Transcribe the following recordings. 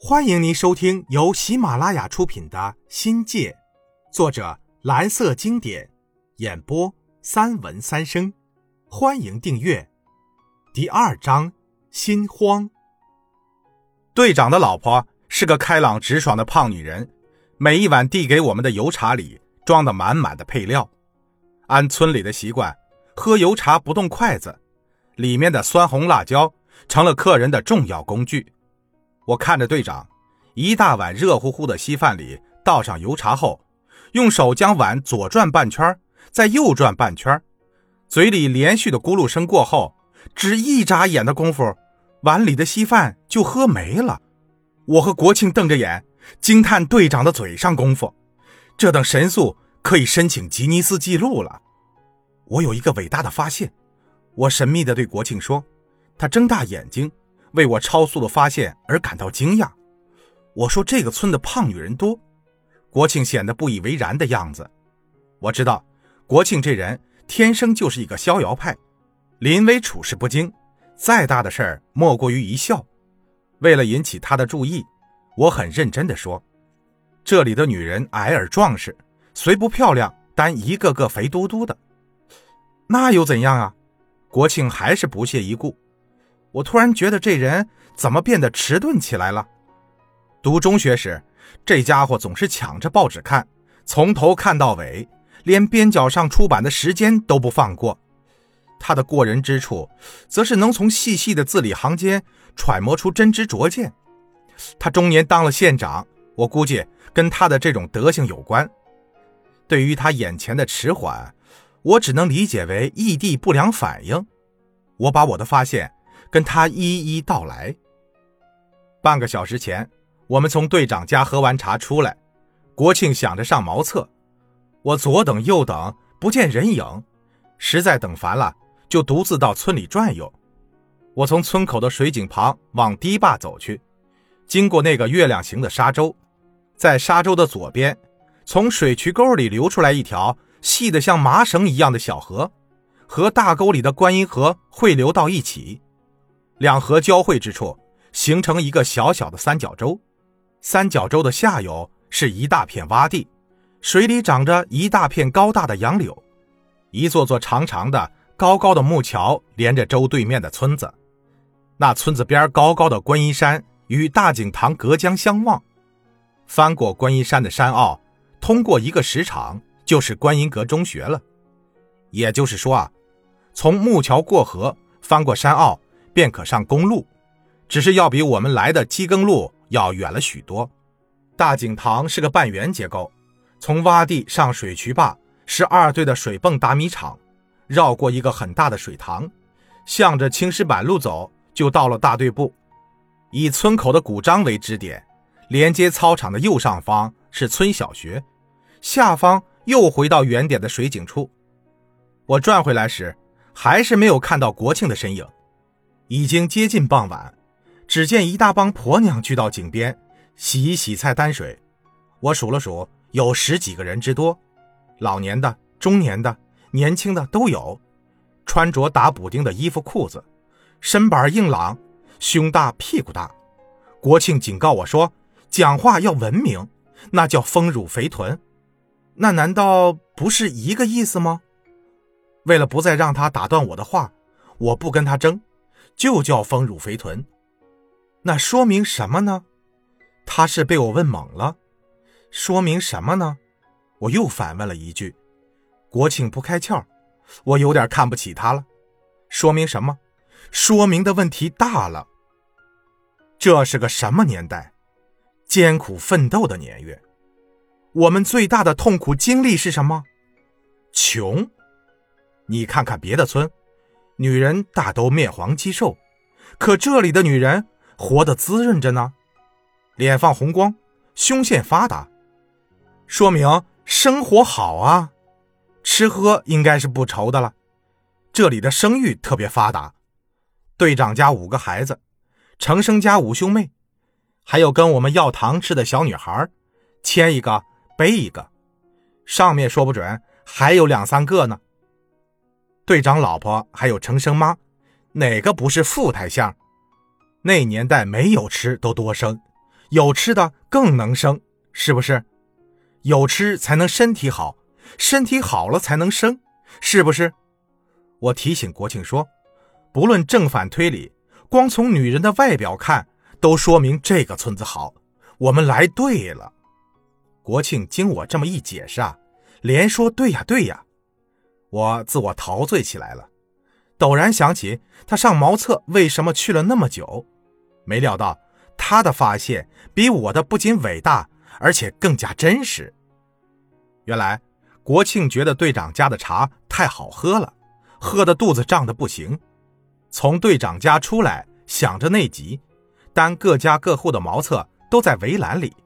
欢迎您收听由喜马拉雅出品的《新界》，作者蓝色经典，演播三文三生。欢迎订阅。第二章：心慌。队长的老婆是个开朗直爽的胖女人，每一碗递给我们的油茶里装的满满的配料。按村里的习惯，喝油茶不动筷子，里面的酸红辣椒成了客人的重要工具。我看着队长，一大碗热乎乎的稀饭里倒上油茶后，用手将碗左转半圈，再右转半圈，嘴里连续的咕噜声过后，只一眨眼的功夫，碗里的稀饭就喝没了。我和国庆瞪着眼，惊叹队长的嘴上功夫，这等神速可以申请吉尼斯纪录了。我有一个伟大的发现，我神秘地对国庆说，他睁大眼睛。为我超速的发现而感到惊讶。我说：“这个村的胖女人多。”国庆显得不以为然的样子。我知道，国庆这人天生就是一个逍遥派，临危处事不惊，再大的事儿莫过于一笑。为了引起他的注意，我很认真地说：“这里的女人矮而壮实，虽不漂亮，但一个个肥嘟嘟的。”那又怎样啊？国庆还是不屑一顾。我突然觉得这人怎么变得迟钝起来了？读中学时，这家伙总是抢着报纸看，从头看到尾，连边角上出版的时间都不放过。他的过人之处，则是能从细细的字里行间揣摩出真知灼见。他中年当了县长，我估计跟他的这种德行有关。对于他眼前的迟缓，我只能理解为异地不良反应。我把我的发现。跟他一一道来。半个小时前，我们从队长家喝完茶出来，国庆想着上茅厕，我左等右等不见人影，实在等烦了，就独自到村里转悠。我从村口的水井旁往堤坝走去，经过那个月亮形的沙洲，在沙洲的左边，从水渠沟里流出来一条细得像麻绳一样的小河，和大沟里的观音河汇流到一起。两河交汇之处，形成一个小小的三角洲。三角洲的下游是一大片洼地，水里长着一大片高大的杨柳。一座座长长的、高高的木桥连着洲对面的村子。那村子边高高的观音山与大井塘隔江相望。翻过观音山的山坳，通过一个石场，就是观音阁中学了。也就是说啊，从木桥过河，翻过山坳。便可上公路，只是要比我们来的机耕路要远了许多。大井塘是个半圆结构，从洼地上水渠坝是二队的水泵打米厂，绕过一个很大的水塘，向着青石板路走，就到了大队部。以村口的古章为支点，连接操场的右上方是村小学，下方又回到原点的水井处。我转回来时，还是没有看到国庆的身影。已经接近傍晚，只见一大帮婆娘聚到井边洗洗菜、担水。我数了数，有十几个人之多，老年的、中年的、年轻的都有，穿着打补丁的衣服裤子，身板硬朗，胸大屁股大。国庆警告我说：“讲话要文明，那叫丰乳肥臀。”那难道不是一个意思吗？为了不再让他打断我的话，我不跟他争。就叫丰乳肥臀，那说明什么呢？他是被我问懵了。说明什么呢？我又反问了一句。国庆不开窍，我有点看不起他了。说明什么？说明的问题大了。这是个什么年代？艰苦奋斗的年月。我们最大的痛苦经历是什么？穷。你看看别的村。女人大都面黄肌瘦，可这里的女人活得滋润着呢，脸放红光，胸腺发达，说明生活好啊，吃喝应该是不愁的了。这里的生育特别发达，队长家五个孩子，程生家五兄妹，还有跟我们要糖吃的小女孩，牵一个背一个，上面说不准还有两三个呢。队长老婆还有程生妈，哪个不是富态相？那年代没有吃都多生，有吃的更能生，是不是？有吃才能身体好，身体好了才能生，是不是？我提醒国庆说，不论正反推理，光从女人的外表看，都说明这个村子好。我们来对了。国庆经我这么一解释啊，连说对呀对呀。我自我陶醉起来了，陡然想起他上茅厕为什么去了那么久，没料到他的发现比我的不仅伟大，而且更加真实。原来国庆觉得队长家的茶太好喝了，喝的肚子胀得不行。从队长家出来，想着内急，但各家各户的茅厕都在围栏里，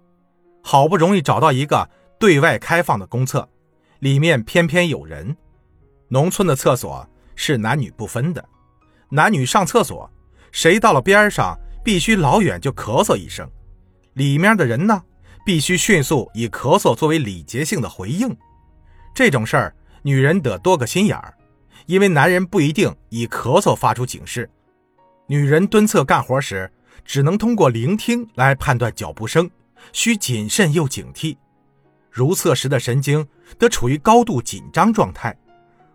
好不容易找到一个对外开放的公厕，里面偏偏有人。农村的厕所是男女不分的，男女上厕所，谁到了边上必须老远就咳嗽一声，里面的人呢必须迅速以咳嗽作为礼节性的回应。这种事儿，女人得多个心眼儿，因为男人不一定以咳嗽发出警示。女人蹲厕干活时，只能通过聆听来判断脚步声，需谨慎又警惕，如厕时的神经得处于高度紧张状态。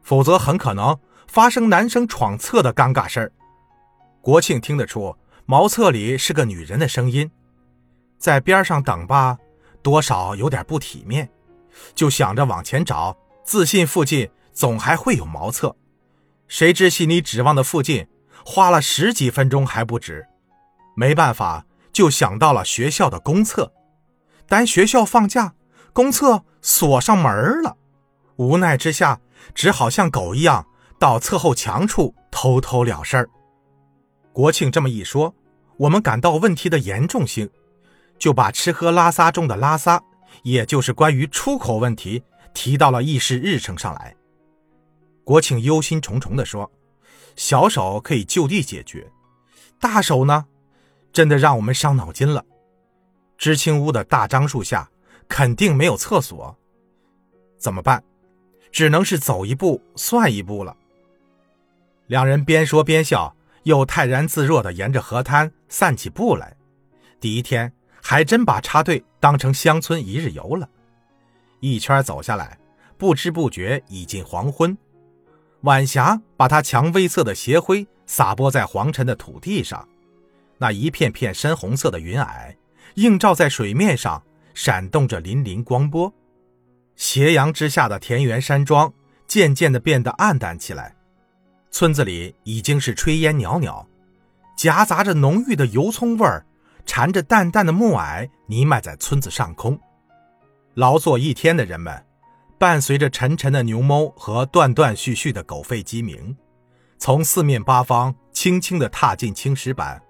否则很可能发生男生闯厕的尴尬事儿。国庆听得出茅厕里是个女人的声音，在边上等吧，多少有点不体面，就想着往前找，自信附近总还会有茅厕。谁知心里指望的附近，花了十几分钟还不止。没办法，就想到了学校的公厕，但学校放假，公厕锁上门了。无奈之下。只好像狗一样到侧后墙处偷偷了事儿。国庆这么一说，我们感到问题的严重性，就把吃喝拉撒中的拉撒，也就是关于出口问题，提到了议事日程上来。国庆忧心忡忡地说：“小手可以就地解决，大手呢，真的让我们伤脑筋了。知青屋的大樟树下肯定没有厕所，怎么办？”只能是走一步算一步了。两人边说边笑，又泰然自若地沿着河滩散起步来。第一天还真把插队当成乡村一日游了。一圈走下来，不知不觉已近黄昏。晚霞把它蔷薇色的斜晖洒播在黄尘的土地上，那一片片深红色的云霭映照在水面上，闪动着粼粼光波。斜阳之下的田园山庄渐渐地变得暗淡起来，村子里已经是炊烟袅袅，夹杂着浓郁的油葱味儿，缠着淡淡的暮霭弥漫在村子上空。劳作一天的人们，伴随着沉沉的牛哞和断断续续的狗吠鸡鸣，从四面八方轻轻地踏进青石板，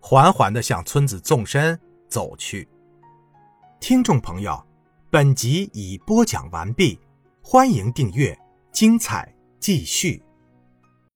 缓缓地向村子纵深走去。听众朋友。本集已播讲完毕，欢迎订阅，精彩继续。